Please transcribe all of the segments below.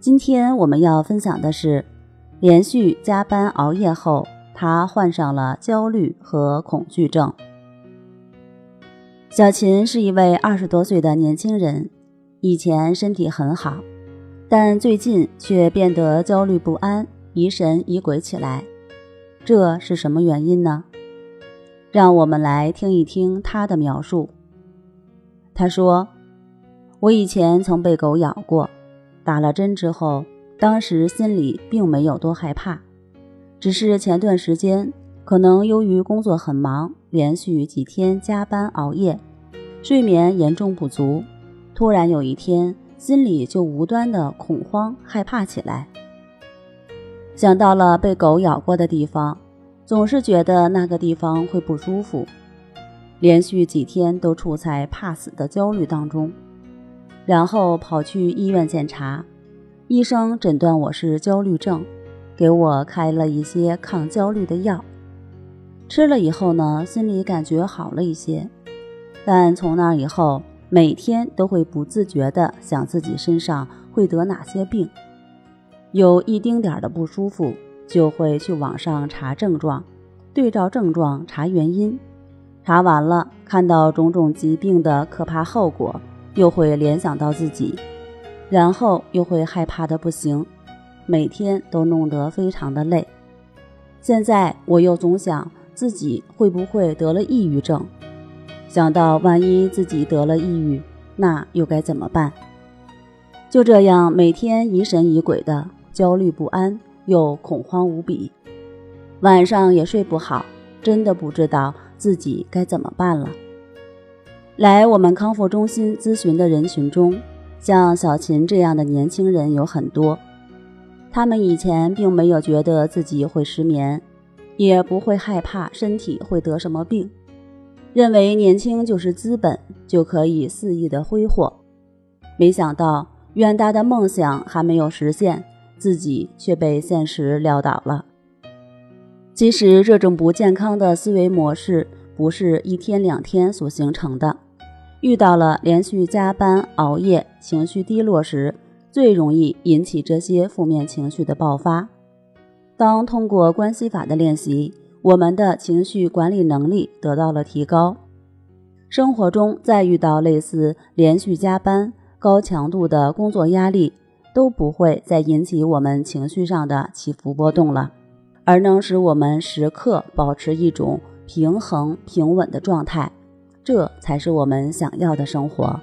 今天我们要分享的是，连续加班熬夜后，他患上了焦虑和恐惧症。小秦是一位二十多岁的年轻人，以前身体很好，但最近却变得焦虑不安、疑神疑鬼起来。这是什么原因呢？让我们来听一听他的描述。他说：“我以前曾被狗咬过。”打了针之后，当时心里并没有多害怕，只是前段时间可能由于工作很忙，连续几天加班熬夜，睡眠严重不足，突然有一天心里就无端的恐慌害怕起来。想到了被狗咬过的地方，总是觉得那个地方会不舒服，连续几天都处在怕死的焦虑当中。然后跑去医院检查，医生诊断我是焦虑症，给我开了一些抗焦虑的药。吃了以后呢，心里感觉好了一些，但从那以后，每天都会不自觉地想自己身上会得哪些病，有一丁点的不舒服，就会去网上查症状，对照症状查原因，查完了看到种种疾病的可怕后果。又会联想到自己，然后又会害怕的不行，每天都弄得非常的累。现在我又总想自己会不会得了抑郁症，想到万一自己得了抑郁，那又该怎么办？就这样每天疑神疑鬼的，焦虑不安又恐慌无比，晚上也睡不好，真的不知道自己该怎么办了。来我们康复中心咨询的人群中，像小秦这样的年轻人有很多。他们以前并没有觉得自己会失眠，也不会害怕身体会得什么病，认为年轻就是资本，就可以肆意的挥霍。没想到远大的梦想还没有实现，自己却被现实撂倒了。其实这种不健康的思维模式不是一天两天所形成的。遇到了连续加班熬夜、情绪低落时，最容易引起这些负面情绪的爆发。当通过关系法的练习，我们的情绪管理能力得到了提高，生活中再遇到类似连续加班、高强度的工作压力，都不会再引起我们情绪上的起伏波动了，而能使我们时刻保持一种平衡平稳的状态。这才是我们想要的生活。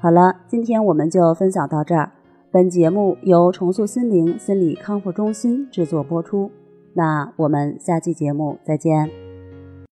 好了，今天我们就分享到这儿。本节目由重塑心灵心理康复中心制作播出。那我们下期节目再见。